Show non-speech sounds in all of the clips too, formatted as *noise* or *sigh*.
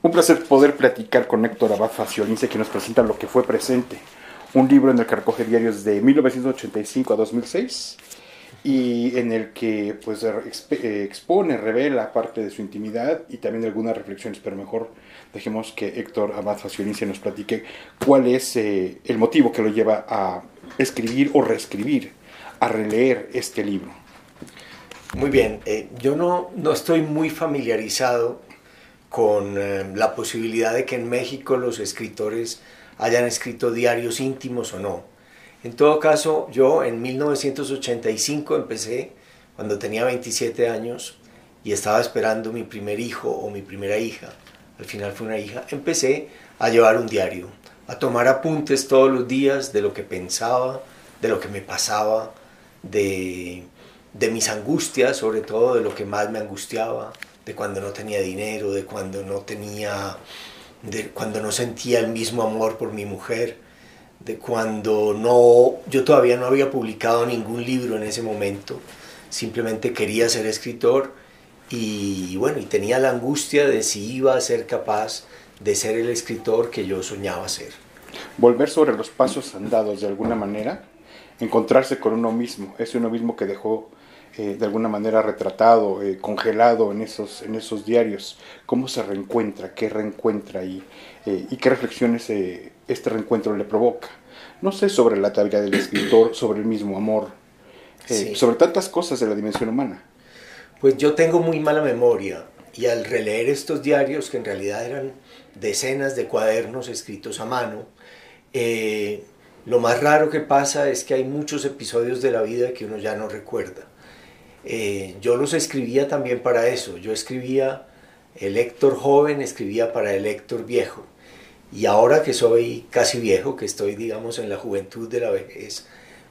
Un placer poder platicar con Héctor Abad Faciolice, que nos presenta lo que fue presente. Un libro en el que recoge diarios de 1985 a 2006 y en el que pues eh, expone, revela parte de su intimidad y también algunas reflexiones, pero mejor dejemos que Héctor Abad Faciolice nos platique cuál es eh, el motivo que lo lleva a escribir o reescribir, a releer este libro. Muy bien, eh, yo no, no estoy muy familiarizado con eh, la posibilidad de que en México los escritores hayan escrito diarios íntimos o no. En todo caso, yo en 1985 empecé, cuando tenía 27 años, y estaba esperando mi primer hijo o mi primera hija, al final fue una hija, empecé a llevar un diario, a tomar apuntes todos los días de lo que pensaba, de lo que me pasaba, de, de mis angustias, sobre todo de lo que más me angustiaba, de cuando no tenía dinero, de cuando no tenía, de cuando no sentía el mismo amor por mi mujer, de cuando no, yo todavía no había publicado ningún libro en ese momento, simplemente quería ser escritor y bueno, y tenía la angustia de si iba a ser capaz de ser el escritor que yo soñaba ser. Volver sobre los pasos andados de alguna manera, encontrarse con uno mismo, ese uno mismo que dejó eh, de alguna manera retratado, eh, congelado en esos, en esos diarios. ¿Cómo se reencuentra? ¿Qué reencuentra ahí? Eh, ¿Y qué reflexiones este reencuentro le provoca? No sé sobre la vida del escritor, *clears throat* sobre el mismo amor, sobre tantas cosas de la dimensión humana. Pues yo tengo muy mala memoria y al releer estos diarios, que en realidad eran decenas de cuadernos escritos a mano, lo más raro que pasa es que hay muchos episodios de la vida que uno ya no recuerda. Eh, yo los escribía también para eso. Yo escribía el Héctor joven, escribía para el Héctor viejo. Y ahora que soy casi viejo, que estoy, digamos, en la juventud de la vejez,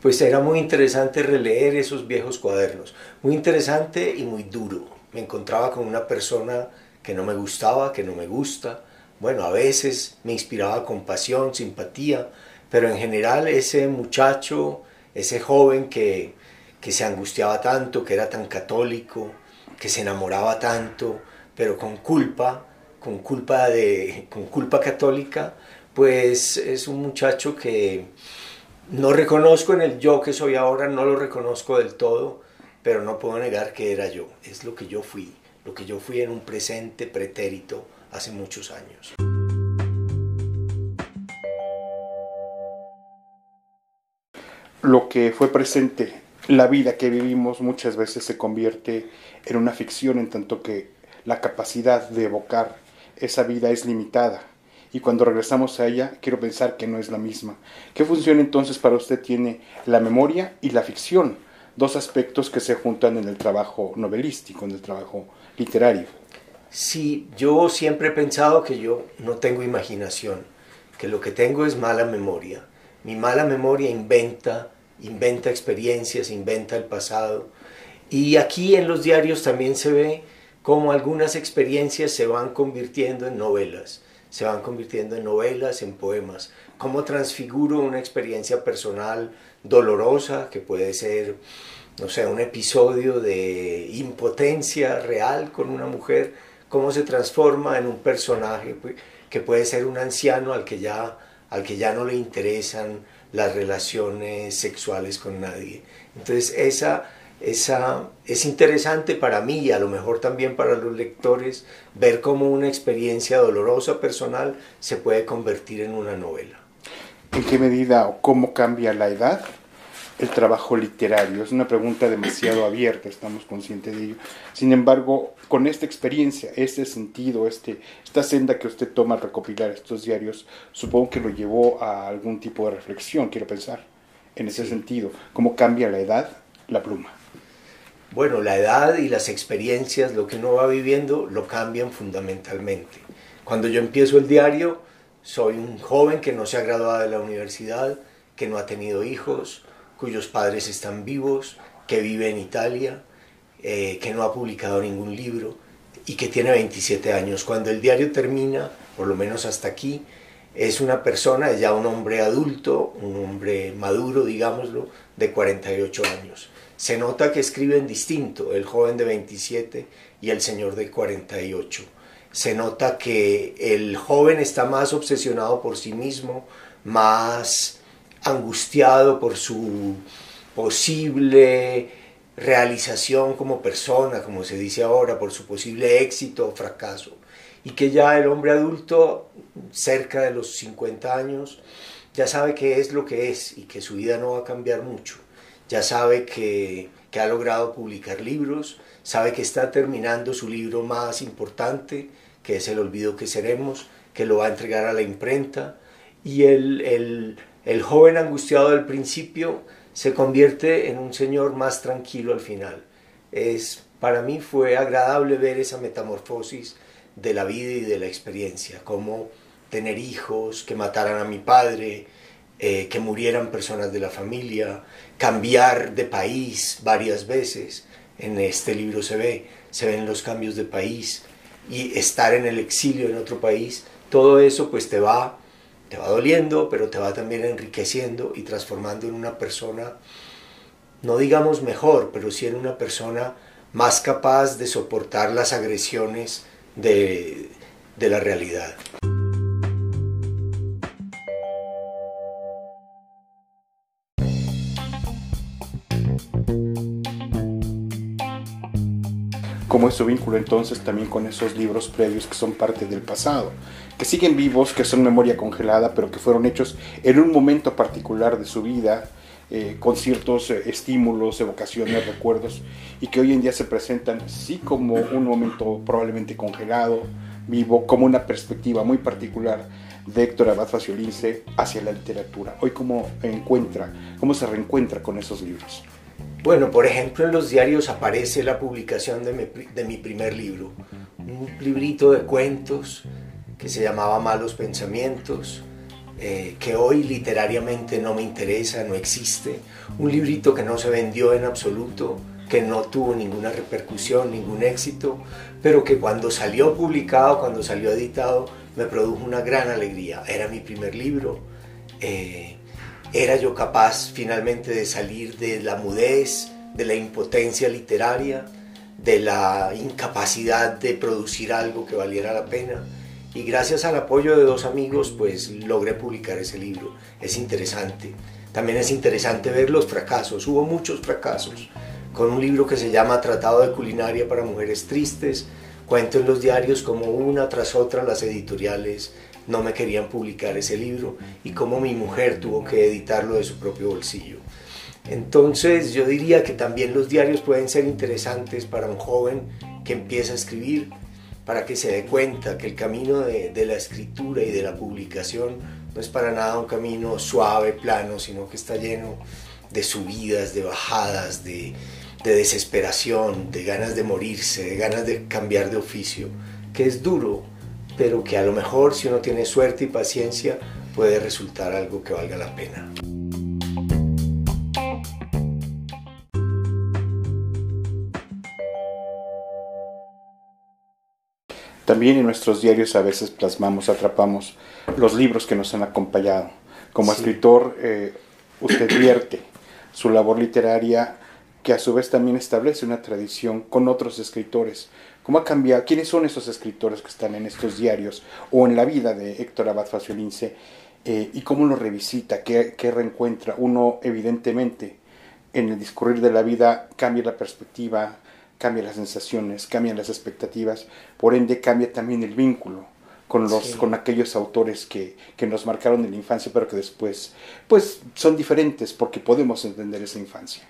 pues era muy interesante releer esos viejos cuadernos. Muy interesante y muy duro. Me encontraba con una persona que no me gustaba, que no me gusta. Bueno, a veces me inspiraba compasión, simpatía, pero en general ese muchacho, ese joven que, que se angustiaba tanto, que era tan católico, que se enamoraba tanto, pero con culpa, con culpa, de, con culpa católica, pues es un muchacho que no reconozco en el yo que soy ahora, no lo reconozco del todo, pero no puedo negar que era yo, es lo que yo fui, lo que yo fui en un presente pretérito hace muchos años. Lo que fue presente la vida que vivimos muchas veces se convierte en una ficción en tanto que la capacidad de evocar esa vida es limitada. Y cuando regresamos a ella, quiero pensar que no es la misma. ¿Qué función entonces para usted tiene la memoria y la ficción? Dos aspectos que se juntan en el trabajo novelístico, en el trabajo literario. Sí, yo siempre he pensado que yo no tengo imaginación, que lo que tengo es mala memoria. Mi mala memoria inventa inventa experiencias, inventa el pasado. Y aquí en los diarios también se ve cómo algunas experiencias se van convirtiendo en novelas, se van convirtiendo en novelas, en poemas, cómo transfiguro una experiencia personal dolorosa, que puede ser, no sé, un episodio de impotencia real con una mujer, cómo se transforma en un personaje que puede ser un anciano al que ya, al que ya no le interesan las relaciones sexuales con nadie. Entonces esa, esa, es interesante para mí y a lo mejor también para los lectores ver cómo una experiencia dolorosa personal se puede convertir en una novela. ¿En qué medida o cómo cambia la edad el trabajo literario? Es una pregunta demasiado *clears throat* abierta, estamos conscientes de ello. Sin embargo, con esta experiencia, este sentido, este, esta senda que usted toma al recopilar estos diarios, supongo que lo llevó a algún tipo de reflexión, quiero pensar, en ese sentido. ¿Cómo cambia la edad, la pluma? Bueno, la edad y las experiencias, lo que uno va viviendo, lo cambian fundamentalmente. Cuando yo empiezo el diario, soy un joven que no se ha graduado de la universidad, que no ha tenido hijos, cuyos padres están vivos, que vive en Italia, eh, que no ha publicado ningún libro y que tiene 27 años. Cuando el diario termina, por lo menos hasta aquí, es una persona, ya un hombre adulto, un hombre maduro, digámoslo, de 48 años. Se nota que escriben distinto el joven de 27 y el señor de 48. se nota que el joven está más obsesionado por sí mismo, más angustiado por su posible realización como persona, como se dice ahora, por su posible éxito o fracaso. Y que ya el hombre adulto, cerca de los 50 años, ya sabe qué es lo que es y que su vida no va a cambiar mucho. Ya sabe que, que ha logrado publicar libros, sabe que está terminando su libro más importante, que es El olvido que seremos, que lo va a entregar a la imprenta. Y el, el, el joven angustiado del principio se convierte en un señor más tranquilo al final. Es, para mí fue agradable ver esa metamorfosis de la vida y de la experiencia, como tener hijos, que mataran a mi padre, eh, que murieran personas de la familia, cambiar de país varias veces. En este libro se ve, se ven los cambios de país y estar en el exilio en otro país. Todo eso pues te va te va doliendo, pero te va también enriqueciendo y transformando en una persona, no digamos mejor, pero sí en una persona más capaz de soportar las agresiones de, de la realidad. ¿Cómo es su vínculo entonces también con esos libros previos que son parte del pasado? que siguen vivos, que son memoria congelada, pero que fueron hechos en un momento particular de su vida, eh, con ciertos eh, estímulos, evocaciones, recuerdos, y que hoy en día se presentan sí como un momento probablemente congelado, vivo, como una perspectiva muy particular de Héctor Abad Faciolince hacia la literatura. Hoy cómo encuentra, cómo se reencuentra con esos libros. Bueno, por ejemplo, en los diarios aparece la publicación de mi, primer libro, un librito de cuentos que se llamaba Malos Pensamientos, eh, que hoy literariamente no me interesa, no existe, un librito que no se vendió en absoluto, que no tuvo ninguna repercusión, ningún éxito, pero que cuando salió publicado, cuando salió editado, me produjo una gran alegría. Era mi primer libro, eh, era yo capaz finalmente de salir de la mudez, de la impotencia literaria, de la incapacidad de producir algo que valiera la pena y gracias al apoyo de dos amigos pues logré publicar ese libro. Es interesante. También es interesante ver los fracasos. Hubo muchos fracasos. Con un libro que se llama Tratado de Culinaria para Mujeres Tristes, cuento en los diarios como una tras otra las editoriales no me querían publicar ese libro y como mi mujer tuvo que editarlo de su propio bolsillo. Entonces yo diría que también los diarios pueden ser interesantes para un joven que empieza a escribir para que se dé cuenta que el camino de, la escritura y de la publicación no es para nada un camino suave, plano, sino que está lleno de subidas, de bajadas, de desesperación, de ganas de morirse, de ganas de cambiar de oficio, que es duro, pero que a lo mejor si uno tiene suerte y paciencia puede resultar algo que valga la pena. También en nuestros diarios a veces plasmamos, atrapamos los libros que nos han acompañado. Como escritor, eh, usted vierte su labor literaria que a su vez también establece una tradición con otros escritores. ¿Cómo ha cambiado? ¿Quiénes son esos escritores que están en estos diarios o en la vida de Héctor Abad Faciolince? Eh, ¿Y cómo lo revisita? ¿Qué, ¿Qué reencuentra? Uno, evidentemente, en el discurrir de la vida cambia la perspectiva, cambian las sensaciones, cambian las expectativas, por ende cambia también el vínculo con, los, con aquellos autores que, que, nos marcaron en la infancia, pero que después pues, son diferentes porque podemos entender esa infancia.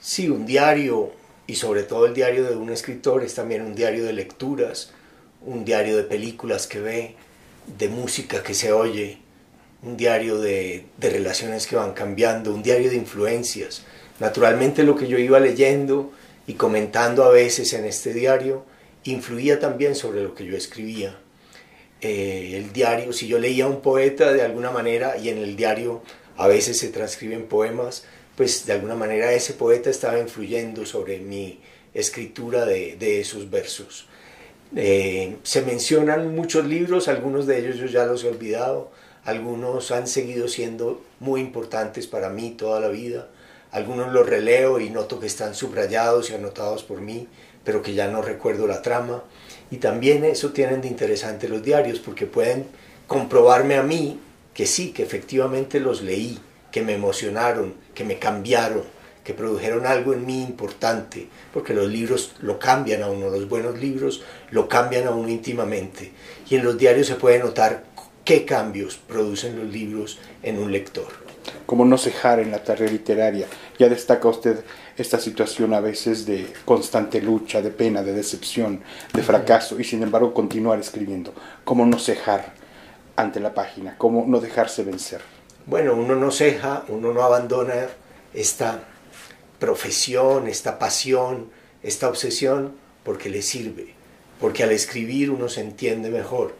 Sí, un diario, y sobre todo el diario de un escritor, es también un diario de lecturas, un diario de películas que ve, de música que se oye, un diario de, relaciones que van cambiando, un diario de influencias. Naturalmente lo que yo iba leyendo, y comentando a veces en este diario, influía también sobre lo que yo escribía. Eh, el diario, si yo leía un poeta de alguna manera y en el diario a veces se transcriben poemas, pues de alguna manera ese poeta estaba influyendo sobre mi escritura de, esos versos. Eh, se mencionan muchos libros, algunos de ellos yo ya los he olvidado, algunos han seguido siendo muy importantes para mí toda la vida Algunos los releo y noto que están subrayados y anotados por mí, pero que ya no recuerdo la trama. Y también eso tienen de interesante los diarios, porque pueden comprobarme a mí que sí, que efectivamente los leí, que me emocionaron, que me cambiaron, que produjeron algo en mí importante, porque los libros lo cambian a uno, los buenos libros lo cambian a uno íntimamente. Y en los diarios se puede notar qué cambios producen los libros en un lector. Como no cejar en la tarea literaria, ya destaca usted esta situación a veces de constante lucha, de pena, de decepción, de fracaso, y sin embargo continuar escribiendo. ¿Cómo no cejar ante la página? ¿Cómo no dejarse vencer? Bueno, uno no ceja, uno no abandona esta profesión, esta pasión, esta obsesión, porque le sirve, porque al escribir uno se entiende mejor,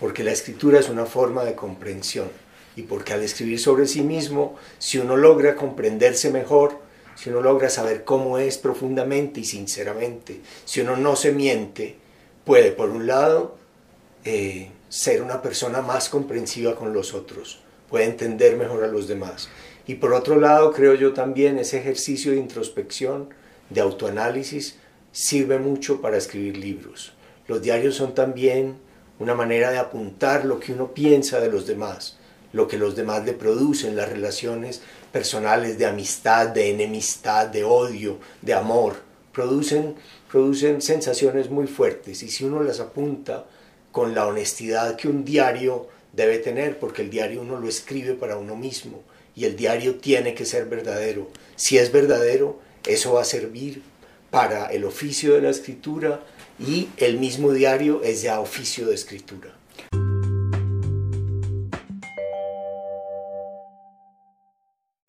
porque la escritura es una forma de comprensión y porque al escribir sobre sí mismo, si uno logra comprenderse mejor, si uno logra saber cómo es profundamente y sinceramente, si uno no se miente, puede, por un lado, eh, ser una persona más comprensiva con los otros, puede entender mejor a los demás. Y por otro lado, creo yo también, ese ejercicio de introspección, de autoanálisis, sirve mucho para escribir libros. Los diarios son también una manera de apuntar lo que uno piensa de los demás, lo que los demás le producen, las relaciones personales de amistad, de enemistad, de odio, de amor, producen, producen sensaciones muy fuertes y si uno las apunta con la honestidad que un diario debe tener, porque el diario uno lo escribe para uno mismo y el diario tiene que ser verdadero. Si es verdadero, eso va a servir para el oficio de la escritura y el mismo diario es ya oficio de escritura.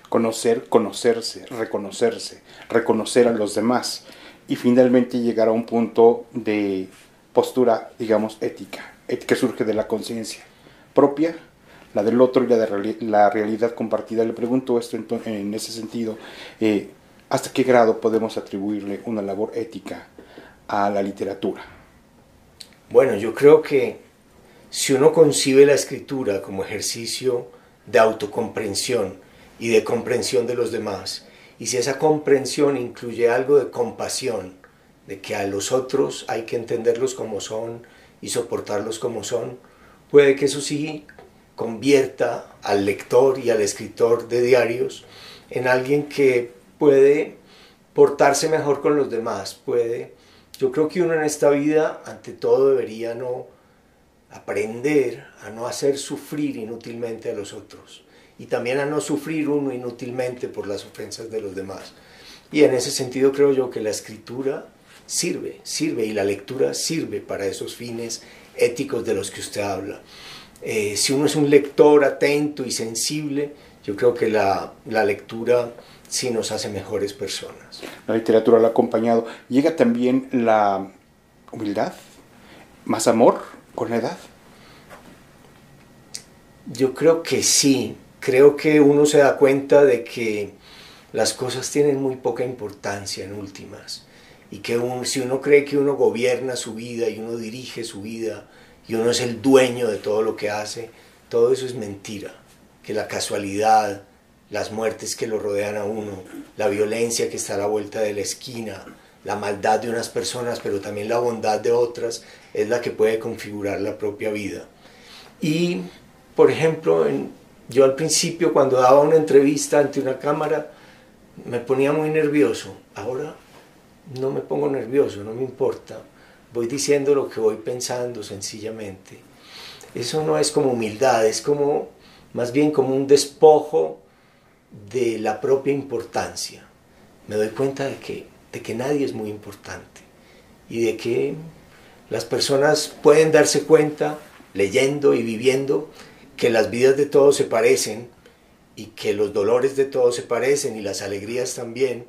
Conocer, conocerse, reconocerse, reconocer a los demás y finalmente llegar a un punto de postura, digamos, ética, que surge de la conciencia propia, la del otro y la de la realidad compartida. Le pregunto esto en, ese sentido, eh, ¿hasta qué grado podemos atribuirle una labor ética a la literatura? Bueno, yo creo que si uno concibe la escritura como ejercicio de autocomprensión y de comprensión de los demás, y si esa comprensión incluye algo de compasión, de que a los otros hay que entenderlos como son y soportarlos como son, puede que eso sí convierta al lector y al escritor de diarios en alguien que puede portarse mejor con los demás, puede yo creo que uno en esta vida, ante todo, debería no aprender a no hacer sufrir inútilmente a los otros y también a no sufrir uno inútilmente por las ofensas de los demás. Y en ese sentido creo yo que la escritura sirve, sirve y la lectura sirve para esos fines éticos de los que usted habla. Eh, si uno es un lector atento y sensible, yo creo que la, la lectura sí nos hace mejores personas. La literatura lo ha acompañado. ¿Llega también la humildad? ¿Más amor con la edad? Yo creo que sí. Creo que uno se da cuenta de que las cosas tienen muy poca importancia en últimas. Y que si uno cree que uno gobierna su vida y uno dirige su vida y uno es el dueño de todo lo que hace, todo eso es mentira. Que la casualidad, las muertes que lo rodean a uno, la violencia que está a la vuelta de la esquina, la maldad de unas personas, pero también la bondad de otras, es la que puede configurar la propia vida. Y, por ejemplo, yo al principio cuando daba una entrevista ante una cámara, me ponía muy nervioso. Ahora no me pongo nervioso, no me importa. Voy diciendo lo que voy pensando sencillamente. Eso no es como humildad, es como más bien como un despojo de la propia importancia. Me doy cuenta de que, de que nadie es muy importante y de que las personas pueden darse cuenta, leyendo y viviendo, que las vidas de todos se parecen y que los dolores de todos se parecen y las alegrías también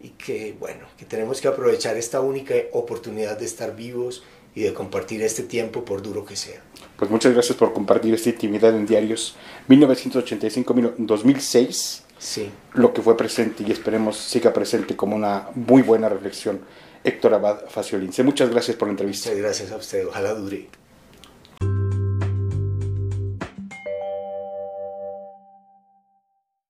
y que bueno, que tenemos que aprovechar esta única oportunidad de estar vivos y de compartir este tiempo por duro que sea. Pues muchas gracias por compartir esta intimidad en diarios 1985-2006. Sí. Lo que fue presente y esperemos siga presente como una muy buena reflexión. Héctor Abad Faciolince. Muchas gracias por la entrevista. Muchas gracias a usted. Ojalá dure.